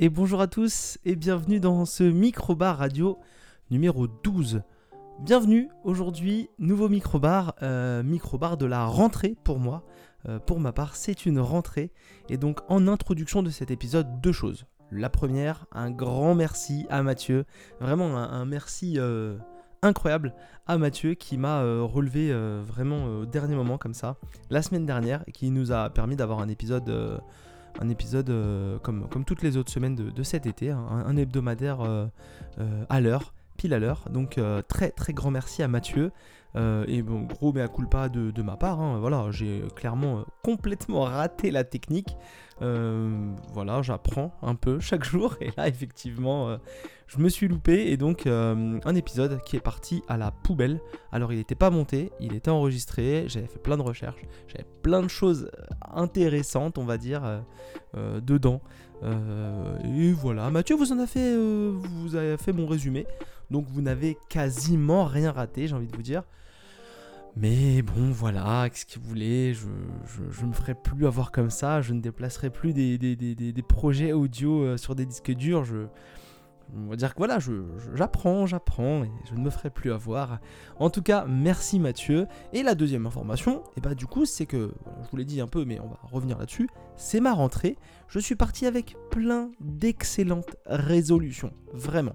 Et bonjour à tous et bienvenue dans ce microbar radio numéro 12. Bienvenue aujourd'hui, nouveau microbar, euh, microbar de la rentrée pour moi. Euh, pour ma part, c'est une rentrée. Et donc en introduction de cet épisode, deux choses. La première, un grand merci à Mathieu. Vraiment un, merci euh, incroyable à Mathieu qui m'a relevé vraiment au dernier moment comme ça, la semaine dernière, et qui nous a permis d'avoir un épisode, un épisode comme, comme toutes les autres semaines de, cet été, hein, un, hebdomadaire à l'heure, pile à l'heure. Donc très très grand merci à Mathieu. et bon, gros mea culpa de, de ma part, hein. voilà, j'ai clairement complètement raté la technique. Euh, voilà, j'apprends un peu chaque jour. Et là, effectivement, euh, je me suis loupé. Et donc, euh, un épisode qui est parti à la poubelle. Alors, il n'était pas monté, il était enregistré. J'avais fait plein de recherches. J'avais plein de choses intéressantes, on va dire, dedans. et voilà. Mathieu, vous en avez fait, vous avez fait mon résumé. Donc, vous n'avez quasiment rien raté, j'ai envie de vous dire. Mais bon, voilà, qu'est-ce que vous voulez, je, je, me ferai plus avoir comme ça, je ne déplacerai plus des, des, projets audio euh, sur des disques durs, je, on va dire que voilà, j'apprends, j'apprends, et je ne me ferai plus avoir. En tout cas, merci Mathieu. Et la deuxième information, et eh bah ben, du coup, c'est que, je vous l'ai dit un peu, mais on va revenir là-dessus, c'est ma rentrée, je suis parti avec plein d'excellentes résolutions, vraiment,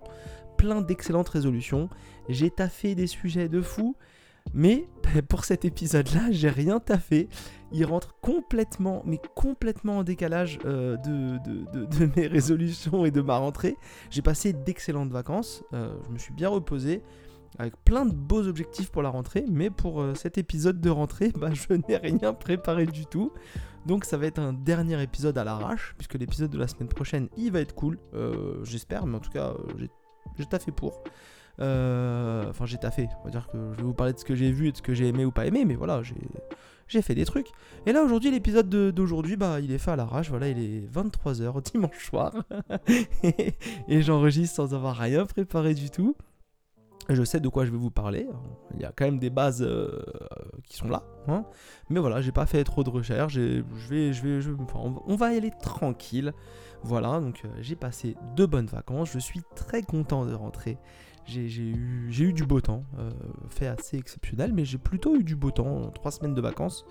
plein d'excellentes résolutions, j'ai taffé des sujets de fou, mais pour cet épisode-là, j'ai rien taffé. Il rentre complètement, mais complètement en décalage euh, de, mes résolutions et de ma rentrée. J'ai passé d'excellentes vacances. Euh, je me suis bien reposé avec plein de beaux objectifs pour la rentrée. Mais pour euh, cet épisode de rentrée, bah, je n'ai rien préparé du tout. Donc ça va être un dernier épisode à l'arrache, puisque l'épisode de la semaine prochaine, il va être cool. J'espère, mais en tout cas, j'ai taffé pour. Enfin, j'ai taffé. On va dire que je vais vous parler de ce que j'ai vu et de ce que j'ai aimé ou pas aimé, mais voilà, j'ai fait des trucs. Et là, aujourd'hui, l'épisode d'aujourd'hui, bah, il est fait à l'arrache. Voilà, il est 23h dimanche soir. et j'enregistre sans avoir rien préparé du tout. Je sais de quoi je vais vous parler. Il y a quand même des bases euh, qui sont là. Hein. Mais voilà, j'ai pas fait trop de recherches. Je vais, je vais, on va y aller tranquille. Voilà, donc euh, j'ai passé de bonnes vacances. Je suis très content de rentrer j'ai eu, du beau temps, euh, fait assez exceptionnel, mais j'ai plutôt eu du beau temps, trois semaines de vacances,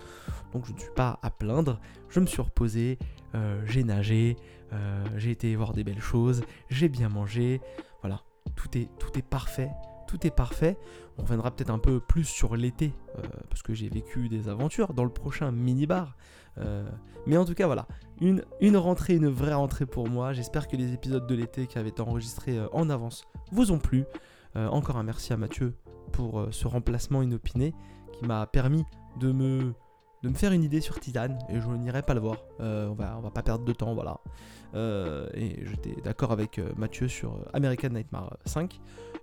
donc je ne suis pas à plaindre. Je me suis reposé, euh, j'ai nagé, euh, j'ai été voir des belles choses, j'ai bien mangé, voilà, tout est, tout est parfait, tout est parfait. On reviendra peut-être un peu plus sur l'été, parce que j'ai vécu des aventures dans le prochain mini-bar. Mais en tout cas, voilà, une, rentrée, une vraie rentrée pour moi. J'espère que les épisodes de l'été qui avaient été enregistrés en avance vous ont plu. Euh, encore un merci à Mathieu pour euh, ce remplacement inopiné qui m'a permis de me, de me faire une idée sur Titan et je n'irai pas le voir. Euh, on, va, pas perdre de temps, voilà. et j'étais d'accord avec Mathieu sur American Nightmare 5.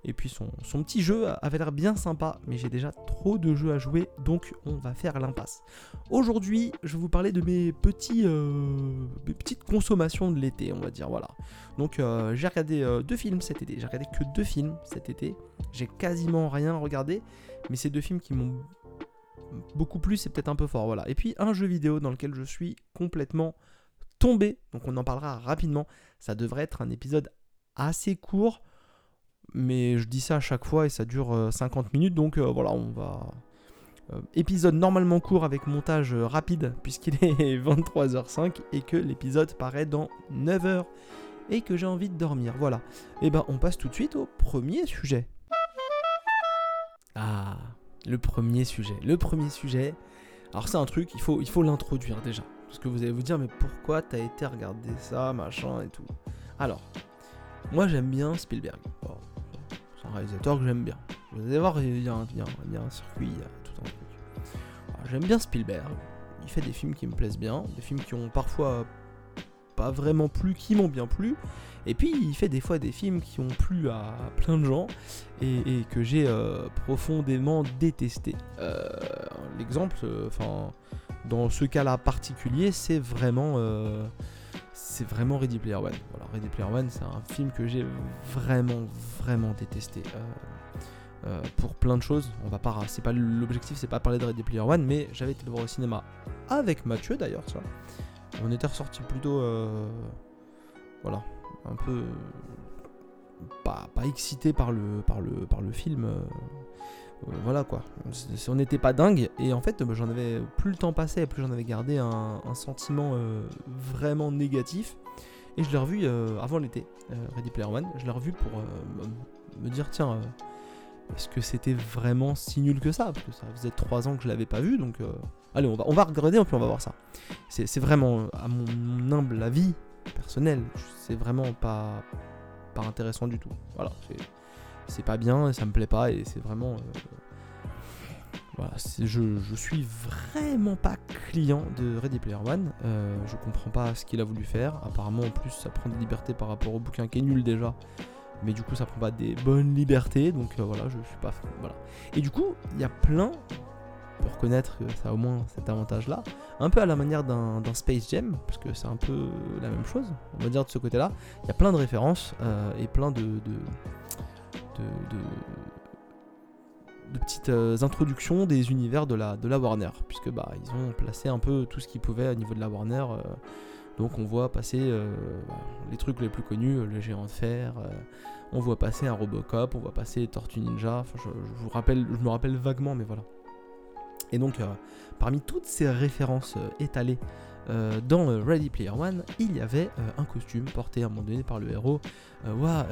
Et puis son, petit jeu avait l'air bien sympa, mais j'ai déjà trop de jeux à jouer, donc on va faire l'impasse. Aujourd'hui, je vais vous parler de mes, petits, mes petites consommations de l'été, on va dire, voilà. Donc euh, j'ai regardé euh, deux films cet été. J'ai regardé que deux films cet été. J'ai quasiment rien regardé. Mais c'est deux films qui m'ont beaucoup plu. C'est peut-être un peu fort. Voilà. Et puis un jeu vidéo dans lequel je suis complètement tombé. Donc on en parlera rapidement. Ça devrait être un épisode assez court. Mais je dis ça à chaque fois et ça dure 50 euh, minutes. Donc voilà, on va. épisode normalement court avec montage rapide puisqu'il est 23h05 et que l'épisode paraît dans 9h et que j'ai envie de dormir. Voilà. Et eh ben on passe tout de suite au premier sujet. Ah, le premier sujet. Le premier sujet. Alors c'est un truc, il faut il l'introduire déjà. Parce que vous allez vous dire mais pourquoi t'as été regarder ça, machin et tout. Alors, moi j'aime bien Spielberg. c'est un réalisateur que j'aime bien. Vous allez voir, il y, a un, il, y a un, circuit, il y a tout un truc. J'aime bien Spielberg. Il fait des films qui me plaisent bien, des films qui ont parfois pas vraiment plu, qui m'ont bien plu. Et puis il fait des fois des films qui ont plu à plein de gens et, que j'ai euh, profondément détesté. Euh, l'exemple, euh, enfin, dans ce cas-là particulier, c'est vraiment, c'est vraiment Ready Player One. Voilà, Ready Player One, c'est un film que j'ai vraiment, vraiment détesté. pour plein de choses, on va pas, c'est pas l'objectif, c'est pas parler de Ready Player One, mais j'avais été le voir au cinéma avec Mathieu d'ailleurs, ça on était ressorti plutôt. Euh, voilà. un peu pas, excité par le, par le, par le film. voilà quoi. On n'était pas dingue. Et en fait, j'en avais plus le temps passait, plus j'en avais gardé un, sentiment vraiment négatif. Et je l'ai revu avant l'été, Ready Player One. Je l'ai revu pour me dire tiens, est-ce que c'était vraiment si nul que ça? Parce que ça faisait 3 ans que je l'avais pas vu, donc allez, on va, on va regarder, puis on va voir ça. C'est vraiment, à mon humble avis personnel, c'est vraiment pas, intéressant du tout. Voilà, c'est pas bien, ça me plaît pas, et c'est vraiment. Euh, voilà, je, je suis vraiment pas client de Ready Player One. Euh, je comprends pas ce qu'il a voulu faire. Apparemment, en plus, ça prend des libertés par rapport au bouquin qui est nul déjà. Mais du coup, ça prend pas des bonnes libertés. Donc euh, voilà, je suis pas. Voilà. Et du coup, il y a plein peut reconnaître que ça a au moins cet avantage-là. Un peu à la manière d'un Space Jam, parce que c'est un peu la même chose, on va dire de ce côté-là. Il y a plein de références euh, et plein de, de, de, de, petites euh, introductions des univers de la, de la Warner, puisque bah, ils ont placé un peu tout ce qu'ils pouvaient au niveau de la Warner. Euh, donc on voit passer les trucs les plus connus, le géant de fer, on voit passer un Robocop, on voit passer Tortue Ninja, je me rappelle vaguement, mais voilà. Et donc, euh, parmi toutes ces références euh, étalées euh, dans Ready Player One, il y avait un costume porté à un moment donné par le héros. Ouah,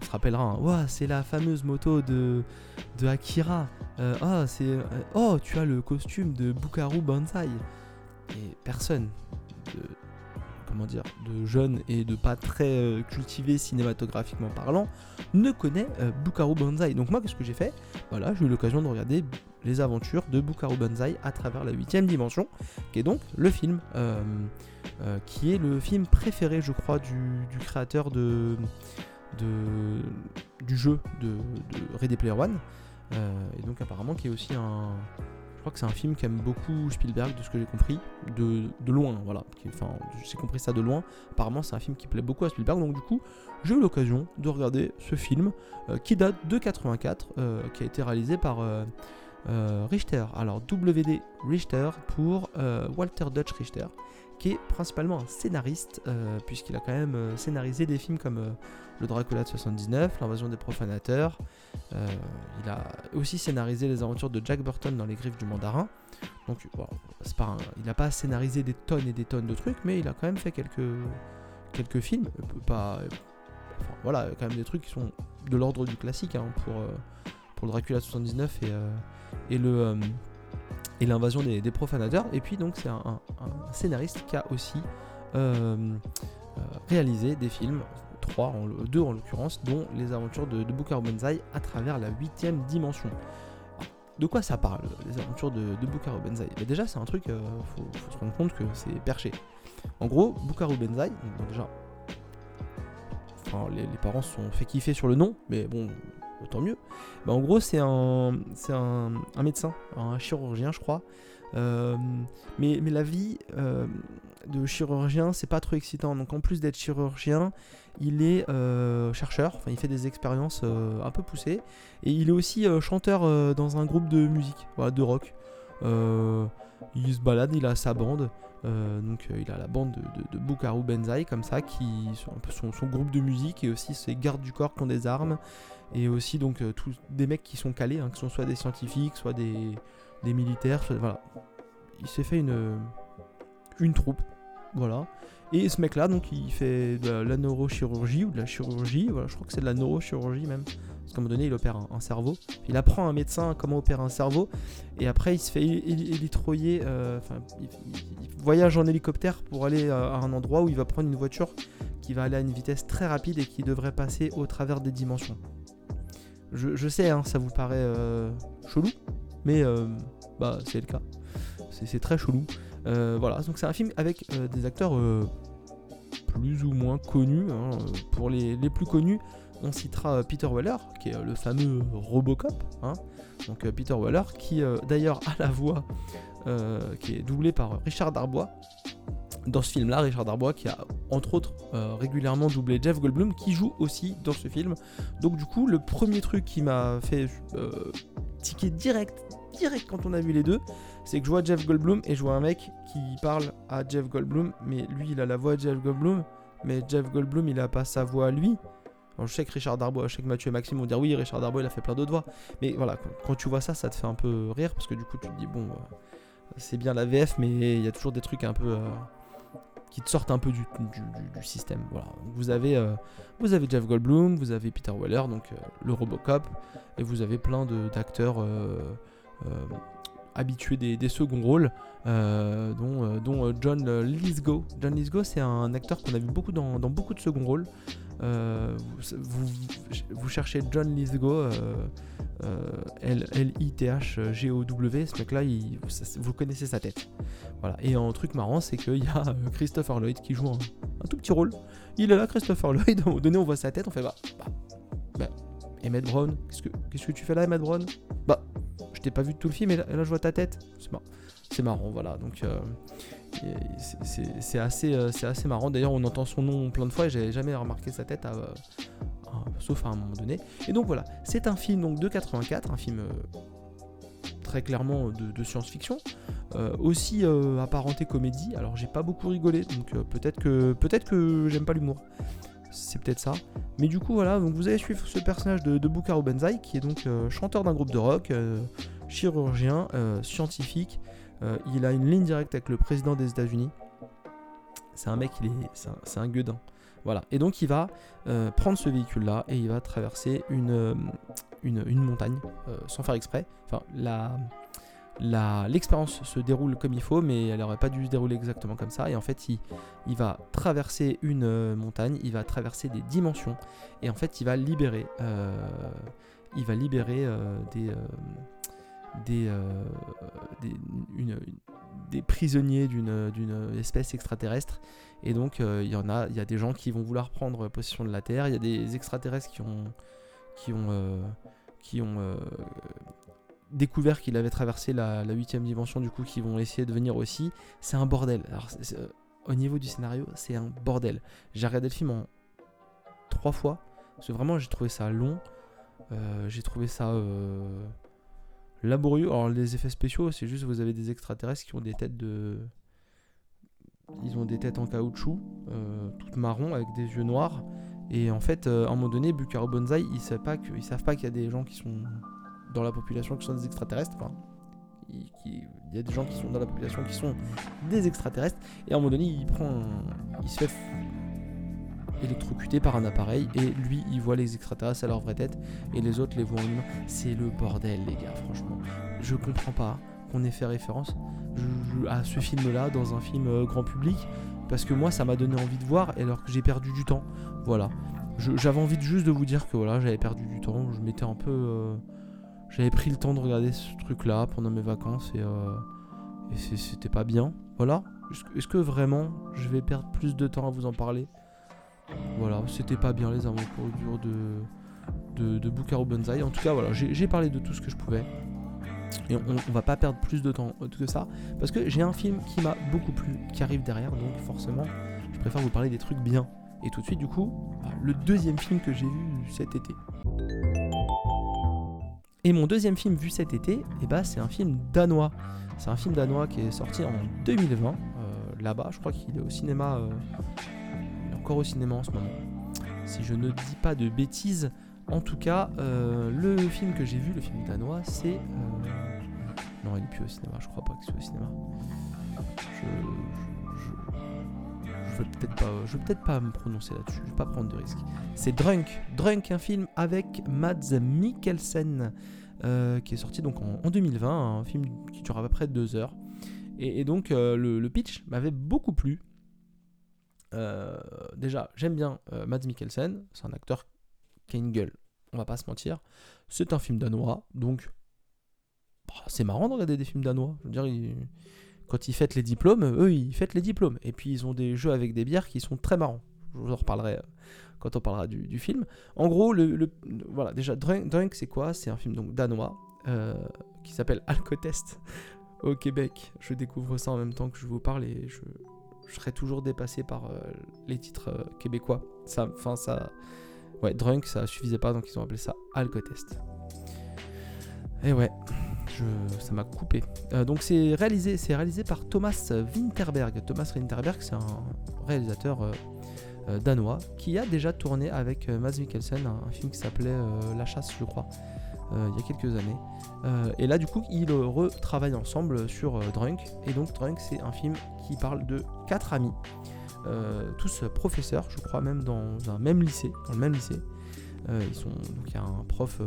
on se rappellera, hein, c'est la fameuse moto de, de Akira. ah, c'est, oh, tu as le costume de Bukaru Banzai. Et personne comment dire, de jeunes et de pas très cultivés cinématographiquement parlant ne connaît Bukaru Banzai. Donc moi, qu'est-ce que j'ai fait? Voilà, j'ai eu l'occasion de regarder les aventures de Bukaru Banzai à travers la huitième dimension, qui est donc le film, euh, euh, qui est le film préféré, je crois, du, créateur de, du jeu de, Ready Player One, euh, et donc apparemment qui est aussi un, crois que c'est un film qu'aime beaucoup Spielberg, de ce que j'ai compris, de, loin, voilà. Enfin, j'ai compris ça de loin. Apparemment, c'est un film qui plaît beaucoup à Spielberg, donc du coup, j'ai eu l'occasion de regarder ce film qui date de 84, qui a été réalisé par euh, Richter. Alors WD Richter pour euh, Walter Dutch Richter, qui est principalement un scénariste, euh, puisqu'il a quand même scénarisé des films comme Le Dracula de 79, L'invasion des profanateurs. il a aussi scénarisé les aventures de Jack Burton dans Les Griffes du Mandarin. Donc il n'a pas scénarisé des tonnes et des tonnes de trucs, mais il a quand même fait quelques, films. Pas, voilà, quand même des trucs qui sont de l'ordre du classique hein, pour, le Dracula de 79 et le euh, et l'invasion des, profanateurs. Et puis donc c'est un, scénariste qui a aussi euh, euh, réalisé des films, trois, en, deux en l'occurrence, dont les aventures de, de Bukaro Banzai à travers la huitième dimension. de quoi ça parle, les aventures de, de Bukaro Banzai? Mais Déjà c'est un truc, il faut, se rendre compte que c'est perché. En gros, Bukaro Banzai, déjà, enfin, les, les, parents se sont fait kiffer sur le nom, mais bon, tant mieux. Bah, en gros, c'est un, c'est un, médecin, un chirurgien, je crois. Euh, mais, mais la vie euh, de chirurgien, c'est pas trop excitant. Donc, en plus d'être chirurgien, il est euh, chercheur. Enfin, il fait des expériences un peu poussées. Et il est aussi chanteur dans un groupe de musique, de rock. il se balade, il a sa bande. donc il a la bande de, de, Bukaru Benzai comme ça qui sont un peu son, son, groupe de musique et aussi ses gardes du corps qui ont des armes et aussi donc euh, tous des mecs qui sont calés, hein, qui sont soit des scientifiques, soit des, militaires, voilà. Il s'est fait une, une troupe, voilà. Et ce mec-là, donc, il fait de la, neurochirurgie ou de la chirurgie, voilà, je crois que c'est de la neurochirurgie même. Parce qu'à un moment donné, il opère un, cerveau. Il apprend à un médecin comment opérer un cerveau. Et après, il se fait élitroyer. Euh, enfin, il, voyage en hélicoptère pour aller à un endroit où il va prendre une voiture qui va aller à une vitesse très rapide et qui devrait passer au travers des dimensions. Je, sais, hein, ça vous paraît euh, chelou, mais euh, bah, c'est le cas. C'est très chelou. Euh, voilà, donc c'est un film avec des acteurs plus ou moins connus. Hein. Pour les, plus connus, on citera Peter Weller, qui est le fameux Robocop. Hein. Donc Peter Weller, qui d'ailleurs a la voix qui est doublée par Richard Darbois, dans ce film-là, Richard Darbois, qui a entre autres euh, régulièrement doublé Jeff Goldblum, qui joue aussi dans ce film. Donc du coup, le premier truc qui m'a fait euh, ticker direct, direct quand on a vu les deux, c'est que je vois Jeff Goldblum et je vois un mec qui parle à Jeff Goldblum, mais lui il a la voix de Jeff Goldblum, mais Jeff Goldblum, il a pas sa voix lui. Alors, je sais que Richard Darbois, je sais que Mathieu et Maxime vont dire oui, Richard Darbois, il a fait plein d'autres voix. Mais voilà, quand, tu vois ça, ça te fait un peu rire parce que du coup, tu te dis bon, euh, c'est bien la VF, mais il y a toujours des trucs un peu qui te sortent un peu du, système. Voilà. Vous avez, euh, vous avez Jeff Goldblum, vous avez Peter Weller, donc le Robocop, et vous avez plein d'acteurs habitué des, des seconds rôles, euh, dont, euh, euh, John Lithgow. John Lithgow, c'est un acteur qu'on a vu beaucoup dans, beaucoup de seconds rôles. vous, cherchez John Lithgow, L-I-T-H-G-O-W, ce mec-là, vous connaissez sa tête. Voilà. Et un truc marrant, c'est qu'il y a Christopher Lloyd qui joue un, tout petit rôle. Il est là, Christopher Lloyd, à un donné, on voit sa tête, on fait bah, bah, bah Brown, qu'est-ce que, tu fais là, Emmett Brown? Bah, pas vu tout le film et là, je vois ta tête. C'est marrant. C'est marrant, voilà. Donc euh, c'est assez, euh, c'est assez marrant. D'ailleurs, on entend son nom plein de fois et j'avais jamais remarqué sa tête, euh, sauf à un moment donné. Et donc voilà, c'est un film donc de 84, un film très clairement de, science-fiction, aussi apparenté comédie. Alors j'ai pas beaucoup rigolé, donc peut-être que peut-être que j'aime pas l'humour c'est peut-être ça. Mais du coup, voilà, donc vous allez suivre ce personnage de, de Banzai, qui est donc chanteur d'un groupe de rock, chirurgien, euh, scientifique. il a une ligne directe avec le président des États-Unis. C'est un mec, il est, c'est un, gueudin. Voilà. Et donc il va prendre ce véhicule-là et il va traverser une, une, montagne sans faire exprès. Enfin, la, l'expérience se déroule comme il faut, mais elle n'aurait pas dû se dérouler exactement comme ça. Et en fait, il, il va traverser une euh, montagne, il va traverser des dimensions, et en fait, il va libérer, euh, il va libérer euh, des, des, des, des, prisonniers d'une espèce extraterrestre. Et donc, il y en a, il y a des gens qui vont vouloir prendre possession de la Terre. Il y a des extraterrestres qui ont, qui ont, qui ont découvert qu'il avait traversé la huitième dimension, du coup, qui vont essayer de venir aussi. C'est un bordel. Euh, au niveau du scénario, c'est un bordel. J'ai regardé le film en trois fois, parce que vraiment, j'ai trouvé ça long. Euh, j'ai trouvé ça euh, laborieux. Alors, les effets spéciaux, c'est juste vous avez des extraterrestres qui ont des têtes de. Ils ont des têtes en caoutchouc, toutes marron, avec des yeux noirs. Et en fait, à un moment donné, Bukaro Banzai, ils savent pas qu'il y a des gens qui sont dans la population qui sont des extraterrestres. Enfin, il, y a des gens qui sont dans la population qui sont des extraterrestres. Et à un moment donné, il prend, il se fait électrocuter par un appareil et lui, il voit les extraterrestres à leur vraie tête et les autres les voient en humain. C'est le bordel, les gars. Franchement, je comprends pas qu'on ait fait référence à ce film-là dans un film euh, grand public parce que moi, ça m'a donné envie de voir alors que j'ai perdu du temps. Voilà. J'avais envie juste de vous dire que voilà, j'avais perdu du temps. Je m'étais un peu euh, j'avais pris le temps de regarder ce truc-là pendant mes vacances et, euh, c'était pas bien. Voilà. Est-ce que vraiment je vais perdre plus de temps à vous en parler? Voilà, c'était pas bien les aventures de, de, de Bukaro Banzai. En tout cas, voilà, j'ai parlé de tout ce que je pouvais. Et on, va pas perdre plus de temps que ça. Parce que j'ai un film qui m'a beaucoup plu, qui arrive derrière. Donc forcément, je préfère vous parler des trucs bien. Et tout de suite, du coup, le deuxième film que j'ai vu cet été. Et mon deuxième film vu cet été, eh ben, c'est un film danois. C'est un film danois qui est sorti en 2020. Euh, là-bas, je crois qu'il est au cinéma. Euh, encore au cinéma en ce moment. Si je ne dis pas de bêtises. En tout cas, euh, le film que j'ai vu, le film danois, c'est. Non, il n'est plus au cinéma, je crois pas qu'il soit au cinéma. Je. Je, vais peut-être pas me prononcer là-dessus, je vais pas prendre de risques. C'est Drunk, Drunk, un film avec Mads Mikkelsen. Euh, qui est sorti donc en, 2020, un film qui dure à peu près deux heures. Et, donc euh, le, pitch m'avait beaucoup plu. Euh, déjà, j'aime bien Mads Mikkelsen, c'est un acteur qui a une gueule, on va pas se mentir. C'est un film danois, donc bah, c'est marrant de regarder des films danois. Je veux quand ils fêtent les diplômes, eux ils fêtent les diplômes. Et puis ils ont des jeux avec des bières qui sont très marrants. Je vous en reparlerai quand on parlera du, film. En gros, voilà, déjà, Drunk, c'est quoi? C'est un film donc danois euh, qui s'appelle Alcotest au Québec. Je découvre ça en même temps que je vous parle et je, serai toujours dépassé par euh, les titres euh, québécois. Ça, enfin ça, ouais, Drunk, ça suffisait pas, donc ils ont appelé ça Alcotest. Et ouais, ça m'a coupé. donc c'est réalisé, c'est réalisé par Thomas Winterberg. Thomas Winterberg, c'est un réalisateur danois qui a déjà tourné avec Mads Mikkelsen un, film qui s'appelait La chasse, je crois, il y a quelques années. et là, du coup, ils retravaillent ensemble sur Drunk. Et donc, Drunk, c'est un film qui parle de quatre amis, tous professeurs, je crois, même dans un même lycée, le même lycée. ils sont donc il y a un prof,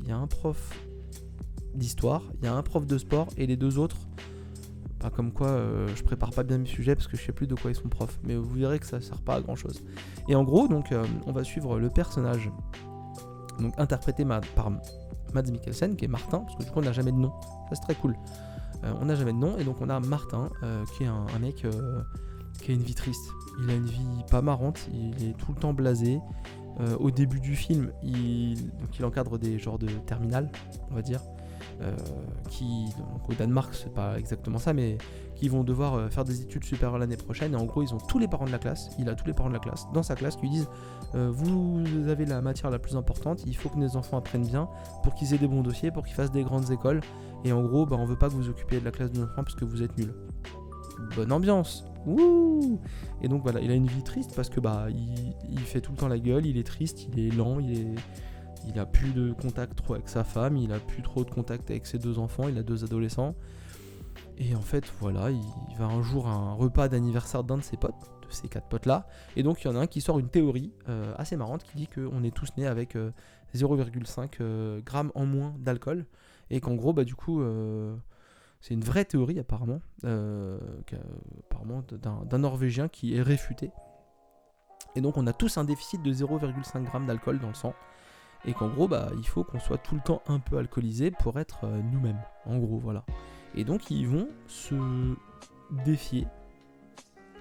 il y a un prof d'histoire, il y a un prof de sport et les deux autres, pas comme quoi euh, je prépare pas bien mes sujets parce que je sais plus de quoi ils sont profs, mais vous verrez que ça sert pas à grand chose. Et en gros, donc, euh, on va suivre le personnage, donc interprété par Mads Mikkelsen, qui est Martin, parce que du coup on n'a jamais de nom, ça c'est très cool. Euh, on n'a jamais de nom, et donc on a Martin, qui est un, mec qui a une vie triste. Il a une vie pas marrante, il est tout le temps blasé. au début du film, il, il encadre des genres de terminal, on va dire. Euh, qui, au Danemark, c'est pas exactement ça, mais qui vont devoir euh, faire des études supérieures l'année prochaine. Et en gros, ils ont tous les parents de la classe, il a tous les parents de la classe dans sa classe qui lui disent euh, Vous avez la matière la plus importante, il faut que nos enfants apprennent bien pour qu'ils aient des bons dossiers, pour qu'ils fassent des grandes écoles. Et en gros, bah, on veut pas que vous occupiez de la classe de nos enfants parce que vous êtes nuls. Bonne ambiance Ouh Et donc voilà, il a une vie triste parce que bah il fait tout le temps la gueule, il est triste, il est lent, il est il a plus de contact trop avec sa femme, il a plus trop de contact avec ses deux enfants, il a deux adolescents. Et en fait, voilà, il, va un jour à un repas d'anniversaire d'un de ses potes, de ces quatre potes-là. Et donc, il y en a un qui sort une théorie euh, assez marrante qui dit qu'on est tous nés avec 0,5 euh, euh, grammes en moins d'alcool. Et qu'en gros, bah, du coup, c'est une vraie théorie apparemment, apparemment d'un Norvégien qui est réfuté. Et donc, on a tous un déficit de 0,5 grammes d'alcool dans le sang et qu'en gros bah il faut qu'on soit tout le temps un peu alcoolisé pour être euh, nous-mêmes. En gros voilà. Et donc ils vont se défier.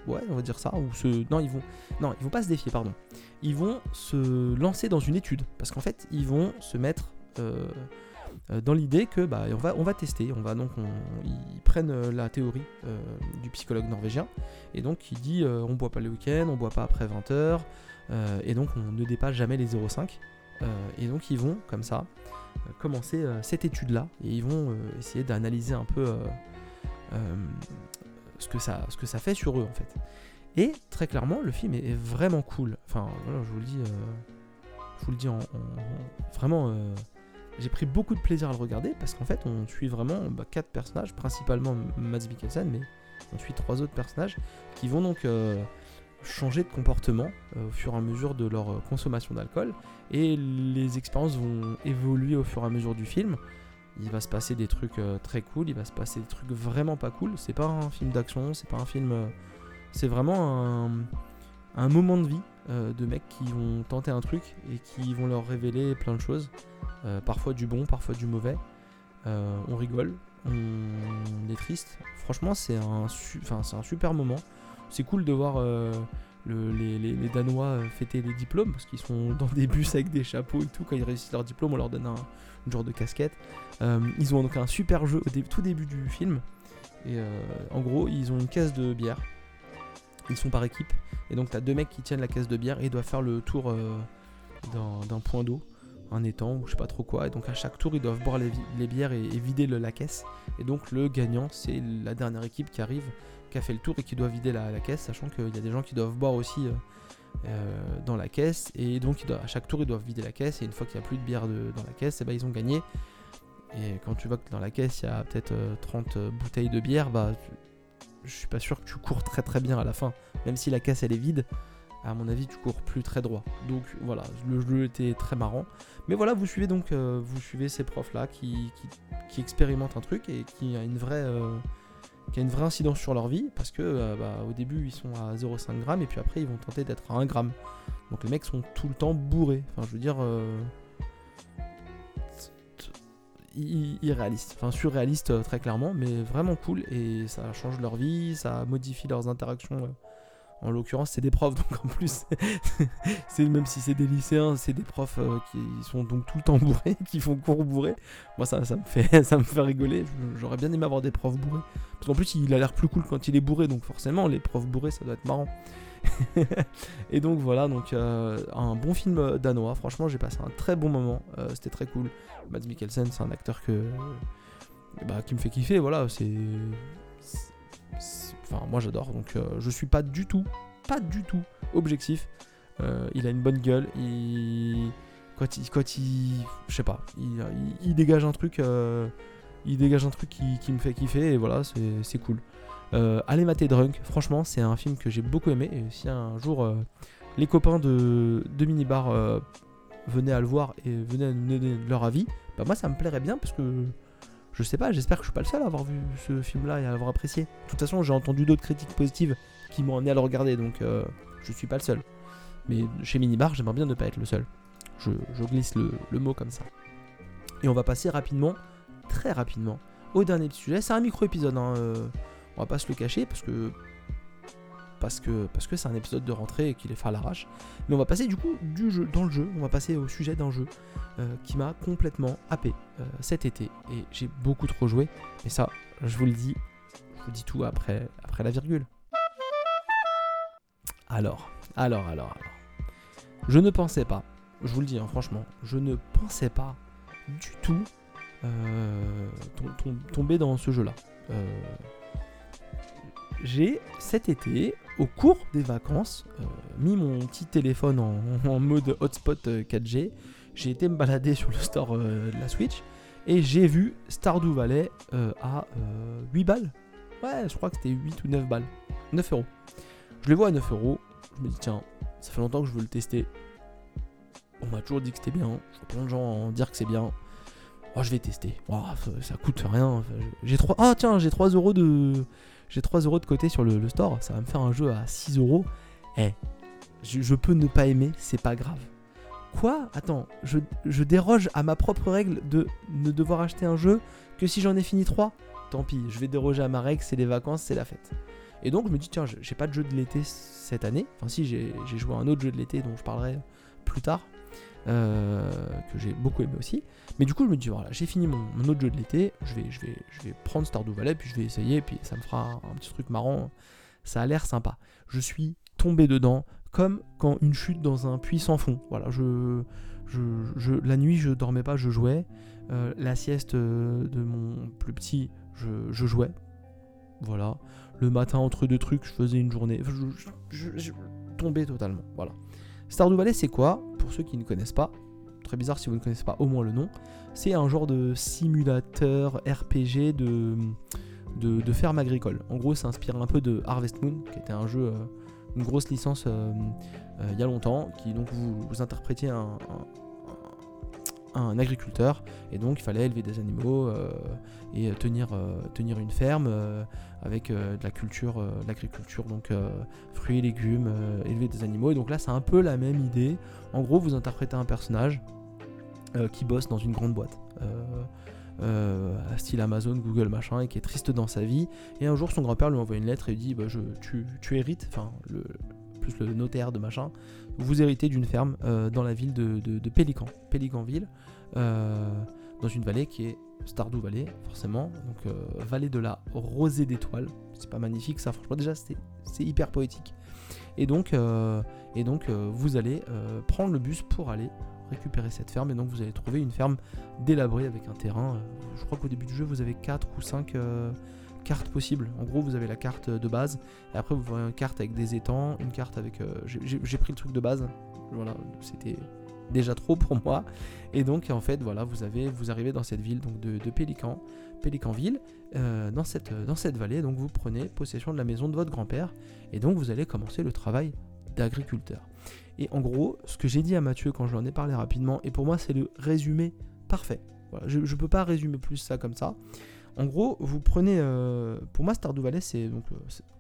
Ouais on va dire ça ou se non ils vont non ils vont pas se défier pardon. Ils vont se lancer dans une étude. Parce qu'en fait ils vont se mettre euh, euh, dans l'idée que bah on va on va tester. On va donc ils prennent la théorie du psychologue norvégien. Et donc il dit on boit pas le week-end on boit pas après 20h et donc on ne dépasse jamais les 0,5 euh, et donc ils vont comme ça euh, commencer euh, cette étude-là et ils vont essayer d'analyser un peu ce, que ça, ce que ça fait sur eux en fait. Et très clairement, le film est, vraiment cool. Enfin, voilà, je vous le dis, je vous le dis en, vraiment, j'ai pris beaucoup de plaisir à le regarder parce qu'en fait, on suit vraiment bah, quatre personnages, principalement Mads Mikkelsen, mais on suit trois autres personnages qui vont donc changer de comportement euh, au fur et à mesure de leur euh, consommation d'alcool et les expériences vont évoluer au fur et à mesure du film. Il va se passer des trucs euh, très cool, il va se passer des trucs vraiment pas cool. C'est pas un film d'action, c'est pas un film. c'est vraiment un, moment de vie de mecs qui vont tenter un truc et qui vont leur révéler plein de choses. parfois du bon, parfois du mauvais. on rigole, on est triste. Franchement, c'est un, un super moment c'est cool de voir euh, les, Danois fêter les diplômes parce qu'ils sont dans des bus avec des chapeaux et tout. Quand ils réussissent leur diplôme, on leur donne un, genre de casquette. Euh, ils ont donc un super jeu au tout début du film. Et euh, en gros, ils ont une caisse de bière. Ils sont par équipe. Et donc, tu as deux mecs qui tiennent la caisse de bière et doivent faire le tour d'un point d'eau un étang ou je sais pas trop quoi. Et donc à chaque tour, ils doivent boire les, bières et, vider la caisse. Et donc le gagnant, c'est la dernière équipe qui arrive qui a fait le tour et qui doit vider la, caisse, sachant qu'il y a des gens qui doivent boire aussi euh, euh, dans la caisse. Et donc à chaque tour, ils doivent vider la caisse. Et une fois qu'il n'y a plus de bière dans la caisse, et eh ben, ils ont gagné. Et quand tu vois que dans la caisse, il y a peut-être 30 euh, bouteilles de bière, bah, je suis pas sûr que tu cours très très bien à la fin. Même si la caisse elle est vide, à mon avis, tu cours plus très droit. Donc voilà, le jeu était très marrant. Mais voilà, vous suivez donc, vous suivez ces profs là qui, qui, expérimentent un truc et qui a une vraie, qui a une vraie incidence sur leur vie parce que euh, bah, au début ils sont à 0,5 g et puis après ils vont tenter d'être à 1 g. Donc les mecs sont tout le temps bourrés. Enfin je veux dire euh, irréaliste, enfin surréaliste euh, très clairement, mais vraiment cool et ça change leur vie, ça modifie leurs interactions en l'occurrence, c'est des profs, donc en plus, c'est même si c'est des lycéens, c'est des profs euh, qui sont donc tout le temps bourrés, qui font cours bourrés. Moi, ça, ça, me fait, ça me fait rigoler. J'aurais bien aimé avoir des profs bourrés. Parce qu'en plus, il a l'air plus cool quand il est bourré, donc forcément, les profs bourrés, ça doit être marrant. et donc voilà, donc euh, un bon film danois. Franchement, j'ai passé un très bon moment. Euh, c'était très cool. Mads Mikkelsen, c'est un acteur que, bah, qui me fait kiffer. Voilà, c'est Enfin, moi j'adore. Donc, euh, je suis pas du tout pas du tout objectif. Euh, il a une bonne gueule. Il... Quand il. Je sais pas. Il, dégage un truc. Euh, il dégage qui, me fait kiffer. Et voilà, c'est cool. Allez mater Drunk. Franchement, c'est un film que j'ai beaucoup aimé. Et si un jour les copains de, de Minibar venaient à le voir et venaient à nous donner leur avis, bah moi ça me plairait bien parce que je sais pas, j'espère que je suis pas le seul à avoir vu ce film-là et à l'avoir apprécié. De toute façon, j'ai entendu d'autres critiques positives qui m'ont amené à le regarder, donc euh, je suis pas le seul. Mais chez Minibar, j'aimerais bien ne pas être le seul. Je, glisse le, mot comme ça. Et on va passer rapidement, très rapidement, au dernier sujet. C'est un micro-épisode, hein, euh, on va pas se le cacher, parce que parce que parce que c'est un épisode de rentrée et qu'il est fait à l'arrache. Mais on va passer du coup du jeu dans le jeu, on va passer au sujet d'un jeu euh, qui m'a complètement happé euh, cet été et j'ai beaucoup trop joué. Mais ça, je vous le dis, je vous dis tout après après la virgule. Alors, alors, alors, alors. Je ne pensais pas, je vous le dis hein, franchement, je ne pensais pas du tout euh, tomber dans ce jeu-là. j'ai cet été au cours des vacances, euh, mis mon petit téléphone en, mode hotspot 4G. Euh, j'ai été me balader sur le store euh, de la Switch et j'ai vu Stardew Valley à 8 balles. Ouais, je crois que c'était 8 ou 9 balles. 9 euros. Je le vois à 9 euros. Je me dis, tiens, ça fait longtemps que je veux le tester. On m'a toujours dit que c'était bien. Je vois plein de gens en dire que c'est bien. Oh, je vais tester. Oh, ça coûte rien. J'ai 3... Ah, tiens, j'ai 3 euros de j'ai 3 euros de côté sur le, store, ça va me faire un jeu à 6 euros. Eh, je, peux ne pas aimer, c'est pas grave. Quoi? Attends, je, déroge à ma propre règle de ne devoir acheter un jeu que si j'en ai fini 3 Tant pis, je vais déroger à ma règle, c'est les vacances, c'est la fête. Et donc je me dis, tiens, j'ai pas de jeu de l'été cette année. Enfin si, j'ai joué à un autre jeu de l'été dont je parlerai plus tard. Euh, que j'ai beaucoup aimé aussi. Mais du coup, je me dis, voilà, j'ai fini mon, autre jeu de l'été, je vais, je, vais, je vais prendre Stardew Valley, puis je vais essayer, puis ça me fera un, petit truc marrant. Ça a l'air sympa. Je suis tombé dedans, comme quand une chute dans un puits sans fond. Voilà, je, je, la nuit, je dormais pas, je jouais. Euh, la sieste euh, de mon plus petit, je, je, jouais. Voilà. Le matin, entre deux trucs, je faisais une journée. Je, je tombais totalement. Voilà. Stardew Valley, c'est quoi? Pour ceux qui ne connaissent pas, très bizarre si vous ne connaissez pas au moins le nom, c'est un genre de simulateur RPG de, de, ferme agricole. En gros, ça inspire un peu de Harvest Moon, qui était un jeu, euh, une grosse licence euh, euh, il y a longtemps, qui donc vous, vous interprétiez un, un agriculteur et donc il fallait élever des animaux et tenir, tenir une ferme avec de la culture, l'agriculture donc fruits, légumes, élever des animaux et donc là c'est un peu la même idée. En gros vous interprétez un personnage euh, qui bosse dans une grande boîte. Euh, euh, style Amazon, Google, machin, et qui est triste dans sa vie. Et un jour, son grand-père lui envoie une lettre et lui dit bah, tu, tu hérites, enfin, plus le notaire de machin, vous héritez d'une ferme dans la ville de, de, Pélican, Pélicanville, dans une vallée qui est Stardew Valley, forcément, donc vallée de la rosée d'étoiles. C'est pas magnifique, ça, franchement, déjà, c'est hyper poétique. Et donc, et donc vous allez prendre le bus pour aller récupérer cette ferme et donc vous allez trouver une ferme délabrée avec un terrain. Euh, je crois qu'au début du jeu vous avez 4 ou 5 euh, cartes possibles. En gros vous avez la carte de base et après vous avez une carte avec des étangs, une carte avec... Euh, j'ai pris le truc de base, voilà, c'était déjà trop pour moi. Et donc en fait voilà vous avez vous arrivez dans cette ville donc de, de Pélican, Pélicanville, dans, cette, dans cette vallée. Donc vous prenez possession de la maison de votre grand-père et donc vous allez commencer le travail d'agriculteur. Et en gros, ce que j'ai dit à Mathieu quand je ai parlé rapidement, et pour moi c'est le résumé parfait. je ne peux pas résumer plus ça comme ça. En gros, vous prenez. Euh, pour moi, Stardew Valley, c'est donc euh,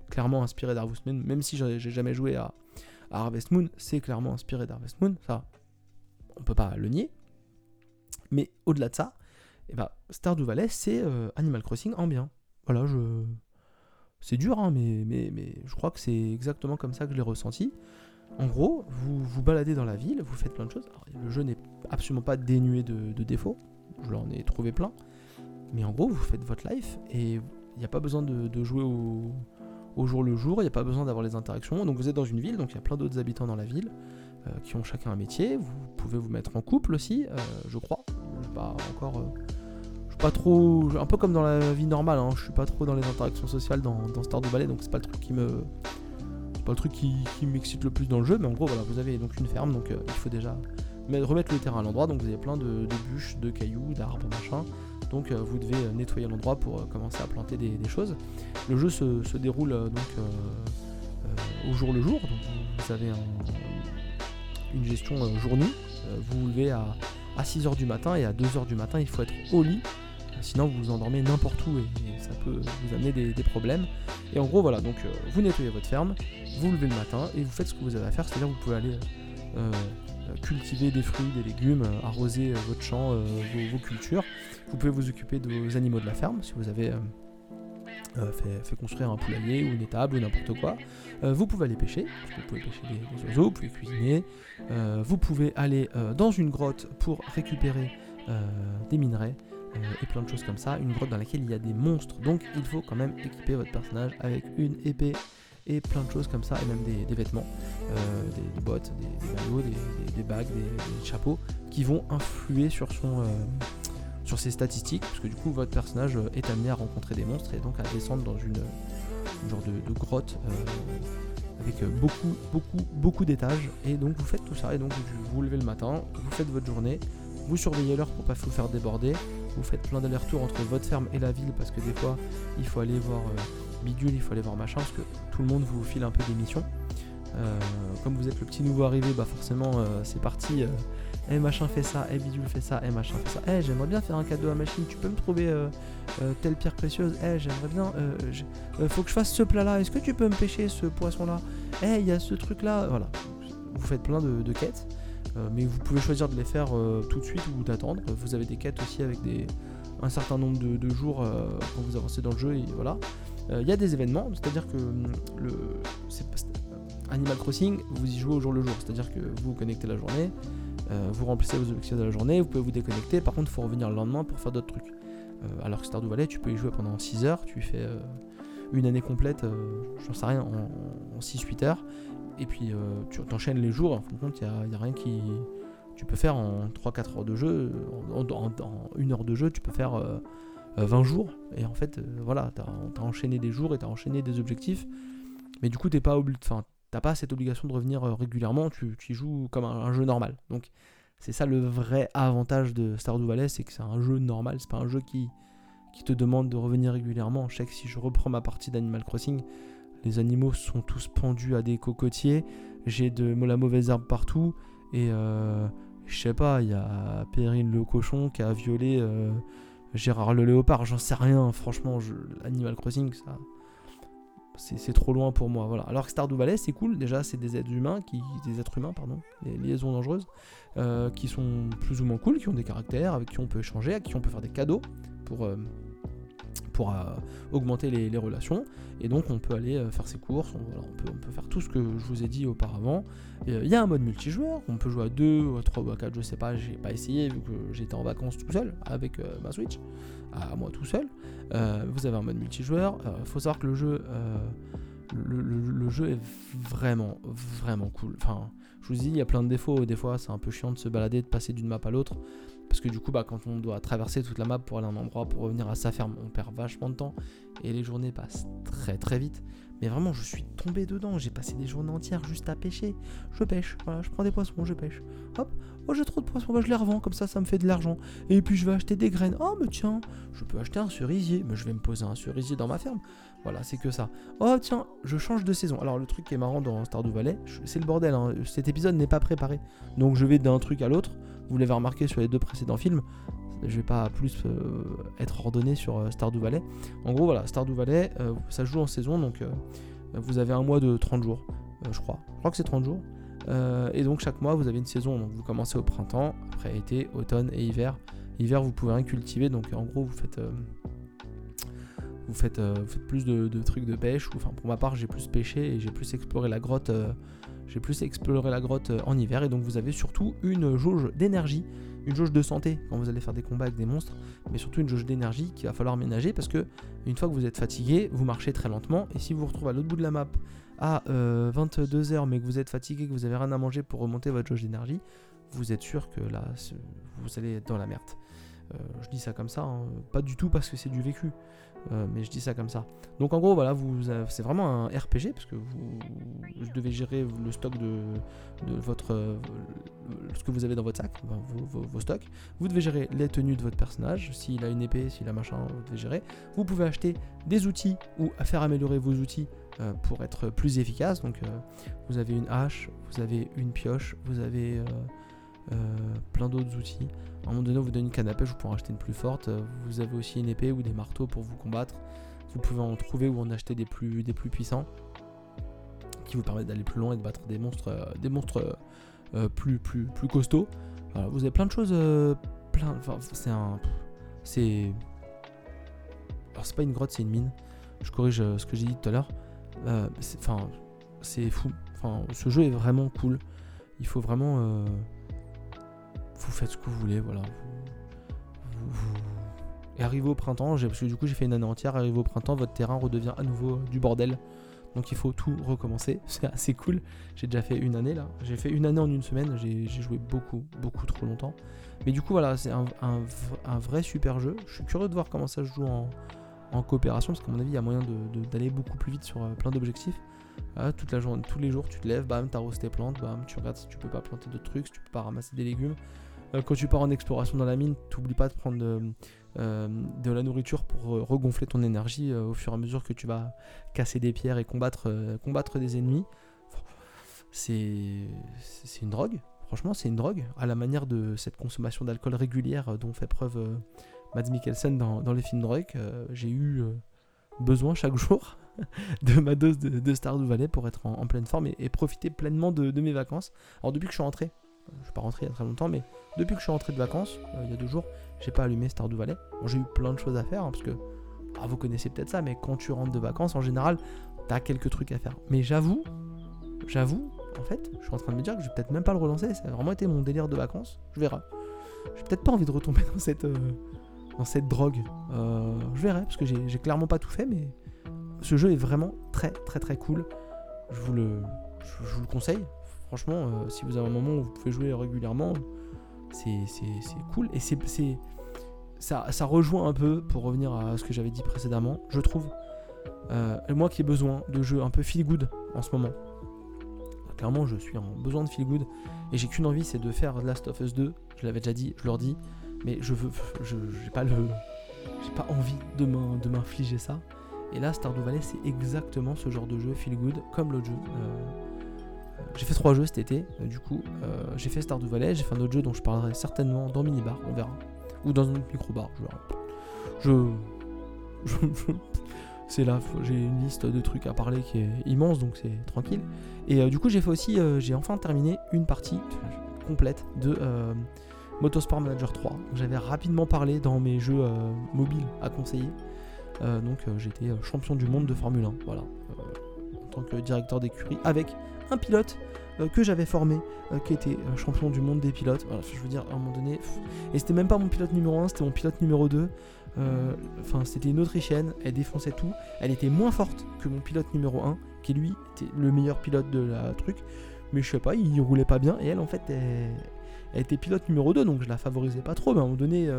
clairement inspiré d'Harvest Moon, même si j'ai jamais joué à, Harvest Moon, c'est clairement inspiré d'Harvest Moon. Ça, on peut pas le nier. Mais au-delà de ça, eh ben, Stardew Valley, c'est euh, Animal Crossing en bien. Voilà, je. C'est dur, hein, mais, je crois que c'est exactement comme ça que je l'ai ressenti. En gros, vous vous baladez dans la ville, vous faites plein de choses. le jeu n'est absolument pas dénué de, défauts, je l'en ai trouvé plein. Mais en gros, vous faites votre life et il n'y a pas besoin de, jouer au, jour le jour, il n'y a pas besoin d'avoir les interactions. Donc vous êtes dans une ville, donc il y a plein d'autres habitants dans la ville qui ont chacun un métier. Vous pouvez vous mettre en couple aussi, euh, je crois. Je pas encore. Euh, je suis pas trop. Un peu comme dans la vie normale, hein, je suis pas trop dans les interactions sociales dans, dans Stardew Valley, donc c'est pas le truc qui me pas le truc qui, m'excite le plus dans le jeu, mais en gros, voilà, vous avez donc une ferme, donc il faut déjà remettre le terrain à l'endroit. Donc vous avez plein de, bûches, de cailloux, d'arbres, machin. Donc vous devez nettoyer l'endroit pour commencer à planter des, choses. Le jeu se, déroule donc au jour le jour. Donc vous avez une gestion jour-nuit. vous vous levez à, à 6h du matin et à 2h du matin, il faut être au lit sinon vous vous endormez n'importe où et, ça peut vous amener des, problèmes. Et en gros voilà, donc euh, vous nettoyez votre ferme, vous levez le matin et vous faites ce que vous avez à faire, c'est-à-dire vous pouvez aller euh, euh, cultiver des fruits, des légumes, arroser votre champ, vos, cultures. Vous pouvez vous occuper de vos animaux de la ferme si vous avez fait, construire un poulailler ou une étable ou n'importe quoi. vous pouvez aller pêcher, vous pouvez pêcher des, oiseaux, vous pouvez cuisiner. vous pouvez aller dans une grotte pour récupérer des minerais. Euh, et plein de choses comme ça. Une grotte dans laquelle il y a des monstres. Donc il faut quand même équiper votre personnage avec une épée et plein de choses comme ça, et même des, vêtements, euh, des, bottes, des, maillots, des, bagues, des, chapeaux, qui vont influer sur son, euh, sur ses statistiques, parce que du coup votre personnage est amené à rencontrer des monstres et donc à descendre dans une, genre de, grotte avec beaucoup, beaucoup, beaucoup d'étages, et donc vous faites tout ça, et donc vous vous levez le matin, vous faites votre journée, vous surveillez l'heure pour pas vous faire déborder, vous faites plein d'allers-retours entre votre ferme et la ville parce que des fois il faut aller voir euh, bidule, il faut aller voir machin parce que tout le monde vous file un peu des missions. Euh, comme vous êtes le petit nouveau arrivé, bah forcément euh, c'est parti. Eh machin fait ça, eh bidule fait ça, eh machin fait ça. Eh j'aimerais bien faire un cadeau à machine, tu peux me trouver telle pierre précieuse. Eh j'aimerais bien, faut que je fasse ce plat là. Est-ce que tu peux me pêcher ce poisson là Eh il y a ce truc là. Voilà, vous faites plein de quêtes. Euh, mais vous pouvez choisir de les faire euh, tout de suite ou d'attendre. Vous avez des quêtes aussi avec des, un certain nombre de, jours euh, quand vous avancez dans le jeu. Et voilà. Il y a des événements, c'est-à-dire que hum, le, Animal Crossing, vous y jouez au jour le jour. C'est-à-dire que vous vous connectez la journée, vous remplissez vos objectifs de la journée, vous pouvez vous déconnecter. Par contre, il faut revenir le lendemain pour faire d'autres trucs. alors que Stardew Valley, tu peux y jouer pendant 6 heures, tu fais une année complète, j'en sais rien, en, en 6-8 heures, et puis euh, tu t'enchaînes les jours, en fin de compte, il n'y a, rien qui. Tu peux faire en 3-4 heures de jeu, en, une heure de jeu, tu peux faire 20 euh, euh, jours. Et en fait, voilà, tu as, enchaîné des jours et tu as enchaîné des objectifs. Mais du coup, tu pas enfin, pas cette obligation de revenir régulièrement, tu, joues comme un, jeu normal. Donc, c'est ça le vrai avantage de Stardew Valley, c'est que c'est un jeu normal, c'est pas un jeu qui, qui te demande de revenir régulièrement. Je sais que si je reprends ma partie d'Animal Crossing, les animaux sont tous pendus à des cocotiers. J'ai de la mauvaise herbe partout. Et euh, je sais pas, il y a Perrine le cochon qui a violé euh, Gérard le léopard. J'en sais rien, franchement. Animal Crossing, ça. C'est trop loin pour moi, voilà. Alors que Stardew Valley, c'est cool. Déjà, c'est des êtres humains, qui, des êtres humains, pardon, des liaisons dangereuses, euh, qui sont plus ou moins cool, qui ont des caractères, avec qui on peut échanger, à qui on peut faire des cadeaux pour pour euh, augmenter les, relations. Et donc on peut aller euh, faire ses courses, on, peut, faire tout ce que je vous ai dit auparavant. Euh, il y a un mode multijoueur, on peut jouer à 2, à 3 ou à 4, je sais pas, j'ai pas essayé vu que j'étais en vacances tout seul avec ma Switch, à moi tout seul. vous avez un mode multijoueur, il faut savoir que le jeu, le, jeu est vraiment, vraiment cool. Enfin, je vous dis, il y a plein de défauts, des fois c'est un peu chiant de se balader, de passer d'une map à l'autre. Parce que du coup, bah, quand on doit traverser toute la map pour aller à un endroit, pour revenir à sa ferme, on perd vachement de temps. Et les journées passent très très vite. Mais vraiment, je suis tombé dedans. J'ai passé des journées entières juste à pêcher. Je pêche, voilà, je prends des poissons, je pêche. Hop, oh j'ai trop de poissons, bah, je les revends, comme ça, ça me fait de l'argent. Et puis je vais acheter des graines. Oh, mais tiens, je peux acheter un cerisier. Mais je vais me poser un cerisier dans ma ferme. Voilà, c'est que ça. Oh, tiens, je change de saison. Alors, le truc qui est marrant dans Stardew Valley, c'est le bordel. Hein. Cet épisode n'est pas préparé. Donc, je vais d'un truc à l'autre. Vous l'avez remarqué sur les deux précédents films. Je vais pas plus euh, être ordonné sur euh, Stardew Valley. En gros, voilà, Stardew Valley, euh, ça joue en saison, donc vous avez un mois de 30 jours, je crois. Je crois que c'est 30 jours. et donc chaque mois, vous avez une saison. Donc vous commencez au printemps, après été, automne et hiver. Hiver, vous pouvez rien cultiver, donc en gros, vous faites vous faites, plus de, trucs de pêche. Enfin, pour ma part, j'ai plus pêché et j'ai plus exploré la grotte j'ai plus exploré la grotte euh, en hiver et donc vous avez surtout une jauge d'énergie, une jauge de santé quand vous allez faire des combats avec des monstres, mais surtout une jauge d'énergie qu'il va falloir ménager parce que une fois que vous êtes fatigué, vous marchez très lentement et si vous vous retrouvez à l'autre bout de la map à 22h euh, mais que vous êtes fatigué, que vous avez rien à manger pour remonter votre jauge d'énergie, vous êtes sûr que là vous allez être dans la merde. je dis ça comme ça, hein, pas du tout parce que c'est du vécu. Euh, mais je dis ça comme ça. Donc en gros, voilà, vous, c'est vraiment un RPG parce que vous, devez gérer le stock de, votre, euh, ce que vous avez dans votre sac, vos, stocks. Vous devez gérer les tenues de votre personnage, s'il a une épée, s'il a machin, vous devez gérer. Vous pouvez acheter des outils ou faire améliorer vos outils euh, pour être plus efficace. Donc vous avez une hache, vous avez une pioche, vous avez plein d'autres outils. À un moment donné, on vous donne une canne à vous pouvez en acheter une plus forte. Vous avez aussi une épée ou des marteaux pour vous combattre. Vous pouvez en trouver ou en acheter des plus, des plus puissants qui vous permettent d'aller plus loin et de battre des monstres, euh, des monstres euh, euh, plus, plus, plus costauds. vous avez plein de choses. c'est un. C'est. Alors, c'est pas une grotte, c'est une mine. Je corrige ce que j'ai dit tout à l'heure. C'est fou. Enfin, ce jeu est vraiment cool. Il faut vraiment vous faites ce que vous voulez, voilà. Et arrivé au printemps, parce que du coup j'ai fait une année entière, arrivé au printemps, votre terrain redevient à nouveau du bordel. Donc il faut tout recommencer. C'est assez cool. J'ai déjà fait une année là. J'ai fait une année en une semaine. J'ai joué beaucoup, beaucoup trop longtemps. Mais du coup voilà, c'est un, vrai super jeu. Je suis curieux de voir comment ça se joue en, coopération, parce qu'à mon avis il y a moyen d'aller beaucoup plus vite sur euh, plein d'objectifs. Ah, toute la journée, tous les jours, tu te lèves, bam, t'arroses tes plantes, bam, tu regardes si tu peux pas planter d'autres trucs, si tu peux pas ramasser des légumes. Euh, quand tu pars en exploration dans la mine, t'oublies pas de prendre de, euh, la nourriture pour euh, regonfler ton énergie au fur et à mesure que tu vas casser des pierres et combattre, des ennemis. C'est une drogue, franchement, c'est une drogue, à la manière de cette consommation d'alcool régulière dont fait preuve Mads Mikkelsen dans, les films Drake. J'ai eu besoin chaque jour de ma dose de, Stardew Valley pour être en, pleine forme et, profiter pleinement de, mes vacances. Alors depuis que je suis rentré, je suis pas rentré il y a très longtemps, mais depuis que je suis rentré de vacances, euh, il y a deux jours, j'ai pas allumé Stardew Valley. j'ai eu plein de choses à faire, hein, parce que ah, vous connaissez peut-être ça, mais quand tu rentres de vacances, en général, t'as quelques trucs à faire. Mais j'avoue, j'avoue, en fait, je suis en train de me dire que je vais peut-être même pas le relancer, ça a vraiment été mon délire de vacances, je verrai. J'ai peut-être pas envie de retomber dans cette, euh, dans cette drogue. Euh, je verrai, parce que j'ai clairement pas tout fait, mais ce jeu est vraiment très très très cool. Je vous le, je, vous le conseille. Franchement, euh, si vous avez un moment où vous pouvez jouer régulièrement, c'est cool. Et c'est ça, ça rejoint un peu, pour revenir à ce que j'avais dit précédemment, je trouve, euh, moi qui ai besoin de jeux un peu feel good en ce moment. Clairement, je suis en besoin de feel good et j'ai qu'une envie, c'est de faire Last of Us 2. Je l'avais déjà dit, je leur dis, mais je veux, je j'ai pas le, j'ai pas envie de m'infliger ça. Et là, Stardew Valley, c'est exactement ce genre de jeu feel good, comme l'autre jeu. Euh, j'ai fait trois jeux cet été, euh, du coup, euh, j'ai fait Stardew Valley, j'ai fait un autre jeu dont je parlerai certainement dans Minibar, on verra. Ou dans une micro-bar, je verrai. Je. c'est là, j'ai une liste de trucs à parler qui est immense, donc c'est tranquille. Et du coup, j'ai fait aussi, j'ai enfin terminé une partie complète de Motorsport Manager 3. J'avais rapidement parlé dans mes jeux mobiles à conseiller. Euh, donc euh, j'étais euh, champion du monde de Formule 1, voilà, en tant que directeur d'écurie, avec un pilote que j'avais formé, qui était champion du monde des pilotes. Voilà, je veux dire, à un moment donné, et c'était même pas mon pilote numéro 1, c'était mon pilote numéro 2. Enfin, c'était une Autrichienne, elle défonçait tout. Elle était moins forte que mon pilote numéro 1, qui lui était le meilleur pilote de la truc. Mais je sais pas, il roulait pas bien. Et elle, en fait, elle, était pilote numéro 2, donc je la favorisais pas trop. Mais à un moment donné,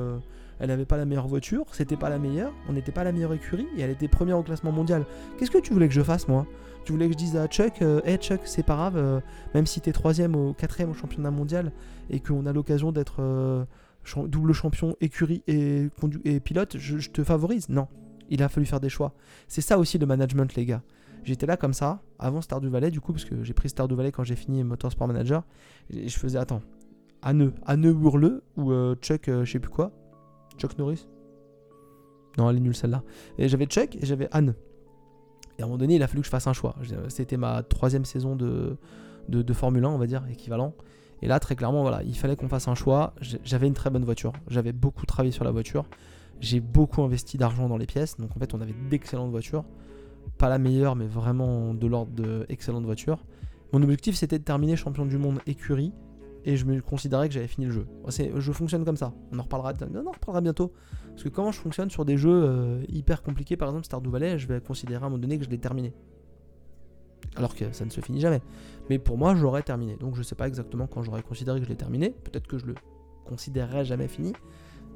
elle n'avait pas la meilleure voiture, c'était pas la meilleure, on n'était pas la meilleure écurie et elle était première au classement mondial. Qu'est-ce que tu voulais que je fasse moi? Tu voulais que je dise à Chuck, euh, hey Chuck, c'est pas grave, euh, même si t'es troisième ou quatrième au championnat mondial et qu'on a l'occasion d'être euh, double champion écurie et, et pilote, je, te favorise Non, il a fallu faire des choix. C'est ça aussi le management, les gars. J'étais là comme ça, avant Stardew Valley, du coup, parce que j'ai pris Stardew Valley quand j'ai fini Motorsport Manager. Et je faisais, attends, Anne, Anne Bourleux ou Chuck, je sais plus quoi, Chuck Norris? Non, elle est nulle celle-là. Et j'avais Chuck et j'avais Anne. Et à un moment donné, il a fallu que je fasse un choix. C'était ma troisième saison de, de, Formule 1, on va dire, équivalent. Et là, très clairement, voilà, il fallait qu'on fasse un choix. J'avais une très bonne voiture. J'avais beaucoup travaillé sur la voiture. J'ai beaucoup investi d'argent dans les pièces. Donc en fait, on avait d'excellentes voitures. Pas la meilleure, mais vraiment de l'ordre d'excellentes voitures. Mon objectif, c'était de terminer champion du monde écurie et je me considérais que j'avais fini le jeu. Je fonctionne comme ça. On en reparlera, on en reparlera bientôt. Parce que comment je fonctionne sur des jeux euh, hyper compliqués, par exemple Stardew Valley, je vais considérer à un moment donné que je l'ai terminé. Alors que ça ne se finit jamais. Mais pour moi, j'aurais terminé. Donc je sais pas exactement quand j'aurais considéré que je l'ai terminé. Peut-être que je le considérerais jamais fini.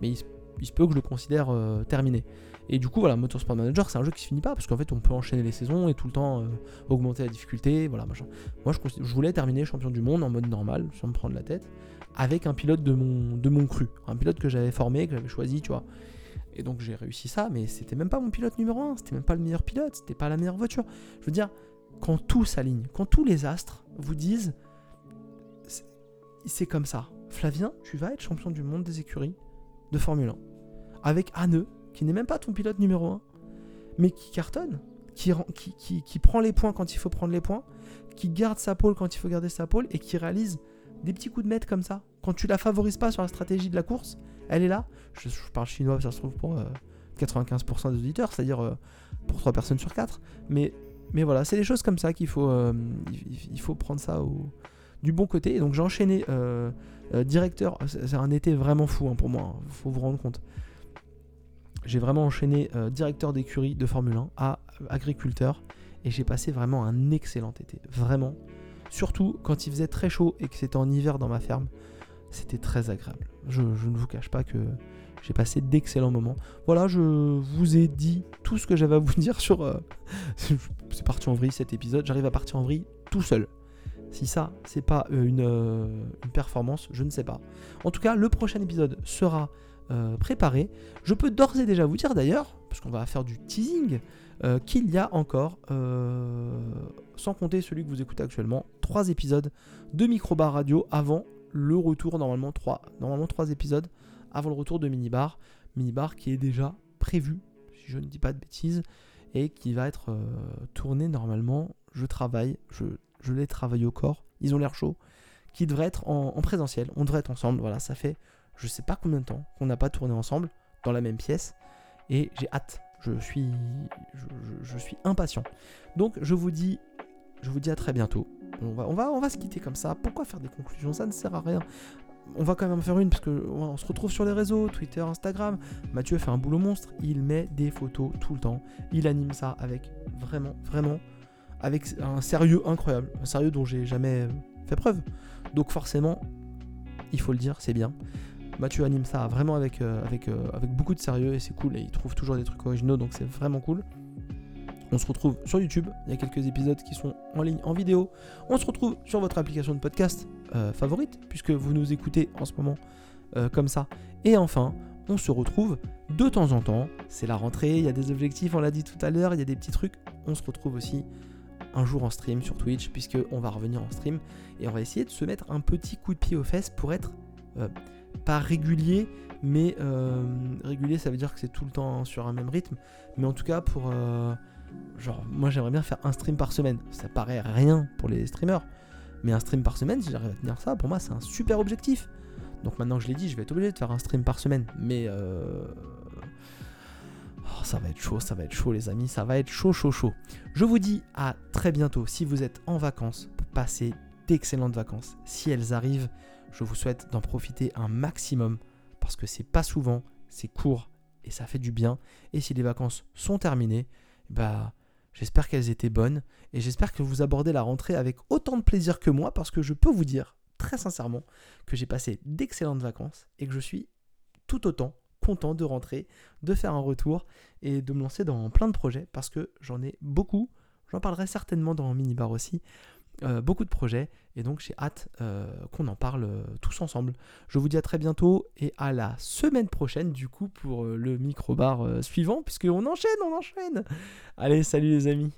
Mais il se peut que je le considère euh, terminé. Et du coup, voilà, Motorsport Manager, c'est un jeu qui se finit pas parce qu'en fait, on peut enchaîner les saisons et tout le temps euh, augmenter la difficulté. Voilà, machin. Moi, je, je, voulais terminer champion du monde en mode normal, sans me prendre la tête, avec un pilote de mon, de mon cru, un pilote que j'avais formé, que j'avais choisi, tu vois. Et donc, j'ai réussi ça, mais c'était même pas mon pilote numéro 1, c'était même pas le meilleur pilote, c'était pas la meilleure voiture. Je veux dire, quand tout s'aligne, quand tous les astres vous disent c'est comme ça. Flavien, tu vas être champion du monde des écuries de Formule 1. Avec Anne, qui n'est même pas ton pilote numéro 1, mais qui cartonne, qui, qui, qui, prend les points quand il faut prendre les points, qui garde sa pole quand il faut garder sa pole, et qui réalise des petits coups de maître comme ça. Quand tu la favorises pas sur la stratégie de la course, elle est là. Je, parle chinois, ça se trouve pour 95% euh, des auditeurs, c'est-à-dire euh, pour 3 personnes sur 4. Mais, mais voilà, c'est des choses comme ça qu'il faut, euh, il, faut prendre ça au, du bon côté. Et donc j'ai enchaîné euh, euh, directeur. C'est un été vraiment fou hein, pour moi, il hein, faut vous rendre compte. J'ai vraiment enchaîné euh, directeur d'écurie de Formule 1 à agriculteur. Et j'ai passé vraiment un excellent été. Vraiment. Surtout quand il faisait très chaud et que c'était en hiver dans ma ferme. C'était très agréable. Je, ne vous cache pas que j'ai passé d'excellents moments. Voilà, je vous ai dit tout ce que j'avais à vous dire sur... c'est parti en vrille cet épisode. J'arrive à partir en vrille tout seul. Si ça, c'est pas euh, euh, une, performance, je ne sais pas. En tout cas, le prochain épisode sera euh, préparé. Je peux d'ores et déjà vous dire d'ailleurs, parce qu'on va faire du teasing, qu'il y a encore, sans compter celui que vous écoutez actuellement, trois épisodes de Microbar Radio avant le retour, normalement trois, normalement trois épisodes avant le retour de Minibar. Minibar qui est déjà prévu, si je ne dis pas de bêtises, et qui va être tourné normalement. Je travaille, je je les travaille au corps, ils ont l'air chauds, qui devraient être en, présentiel. On devrait être ensemble. Voilà, ça fait je sais pas combien de temps qu'on n'a pas tourné ensemble dans la même pièce et j'ai hâte. Je suis, je, impatient. Donc je vous dis, je vous dis à très bientôt. On va se quitter comme ça. Pourquoi faire des conclusions? Ça ne sert à rien. On va quand même en faire une parce que on se retrouve sur les réseaux, Twitter, Instagram. Mathieu fait un boulot monstre. Il met des photos tout le temps. Il anime ça avec vraiment, vraiment avec un sérieux incroyable, un sérieux dont j'ai jamais fait preuve. Donc forcément, il faut le dire, c'est bien. Mathieu anime ça vraiment avec, euh, euh, avec beaucoup de sérieux et c'est cool et il trouve toujours des trucs originaux donc c'est vraiment cool. On se retrouve sur YouTube, il y a quelques épisodes qui sont en ligne en vidéo. On se retrouve sur votre application de podcast euh, favorite puisque vous nous écoutez en ce moment comme ça. Et enfin, on se retrouve de temps en temps. C'est la rentrée, il y a des objectifs, on l'a dit tout à l'heure, il y a des petits trucs. On se retrouve aussi un jour en stream sur Twitch, puisque on va revenir en stream et on va essayer de se mettre un petit coup de pied aux fesses pour être euh, pas régulier, mais euh, régulier ça veut dire que c'est tout le temps sur un même rythme, mais en tout cas pour euh, genre moi j'aimerais bien faire un stream par semaine. Ça paraît rien pour les streamers, mais un stream par semaine, si j'arrive à tenir ça, pour moi c'est un super objectif. Donc maintenant que je l'ai dit, je vais être obligé de faire un stream par semaine, mais Oh, ça va être chaud, ça va être chaud les amis, ça va être chaud, chaud, chaud. Je vous dis à très bientôt si vous êtes en vacances pour passer d'excellentes vacances. Si elles arrivent, je vous souhaite d'en profiter un maximum parce que c'est pas souvent, c'est court et ça fait du bien. Et si les vacances sont terminées, bah j'espère qu'elles étaient bonnes et j'espère que vous abordez la rentrée avec autant de plaisir que moi parce que je peux vous dire très sincèrement que j'ai passé d'excellentes vacances et que je suis tout autant content de rentrer, de faire un retour et de me lancer dans plein de projets parce que j'en ai beaucoup. J'en parlerai certainement dans Minibar aussi. Euh, beaucoup de projets et donc j'ai hâte euh, qu'on en parle euh, tous ensemble. Je vous dis à très bientôt et à la semaine prochaine du coup pour le micro-bar suivant puisqu'on enchaîne, on enchaîne. Allez, salut les amis.